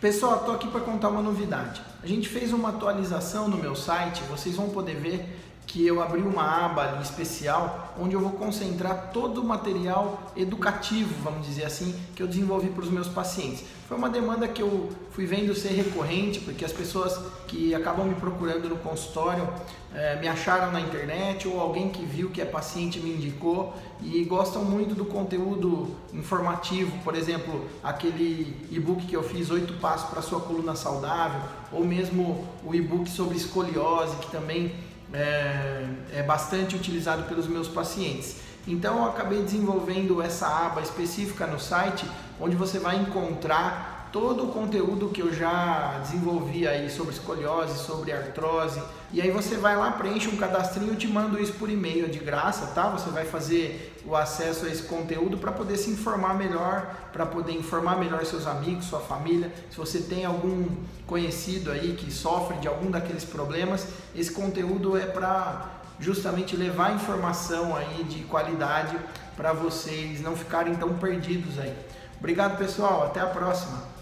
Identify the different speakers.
Speaker 1: Pessoal, estou aqui para contar uma novidade. A gente fez uma atualização no meu site, vocês vão poder ver que eu abri uma aba ali especial onde eu vou concentrar todo o material educativo, vamos dizer assim, que eu desenvolvi para os meus pacientes. Foi uma demanda que eu fui vendo ser recorrente, porque as pessoas que acabam me procurando no consultório é, me acharam na internet ou alguém que viu que é paciente me indicou e gostam muito do conteúdo informativo, por exemplo, aquele e-book que eu fiz, oito passos para sua coluna saudável, ou mesmo o e-book sobre escoliose, que também é, é bastante utilizado pelos meus pacientes. Então eu acabei desenvolvendo essa aba específica no site, onde você vai encontrar todo o conteúdo que eu já desenvolvi aí sobre escoliose, sobre artrose. E aí você vai lá, preenche um cadastrinho, eu te mando isso por e-mail de graça, tá? Você vai fazer o acesso a esse conteúdo para poder se informar melhor, para poder informar melhor seus amigos, sua família. Se você tem algum conhecido aí que sofre de algum daqueles problemas, esse conteúdo é para justamente levar informação aí de qualidade para vocês não ficarem tão perdidos aí. Obrigado, pessoal. Até a próxima.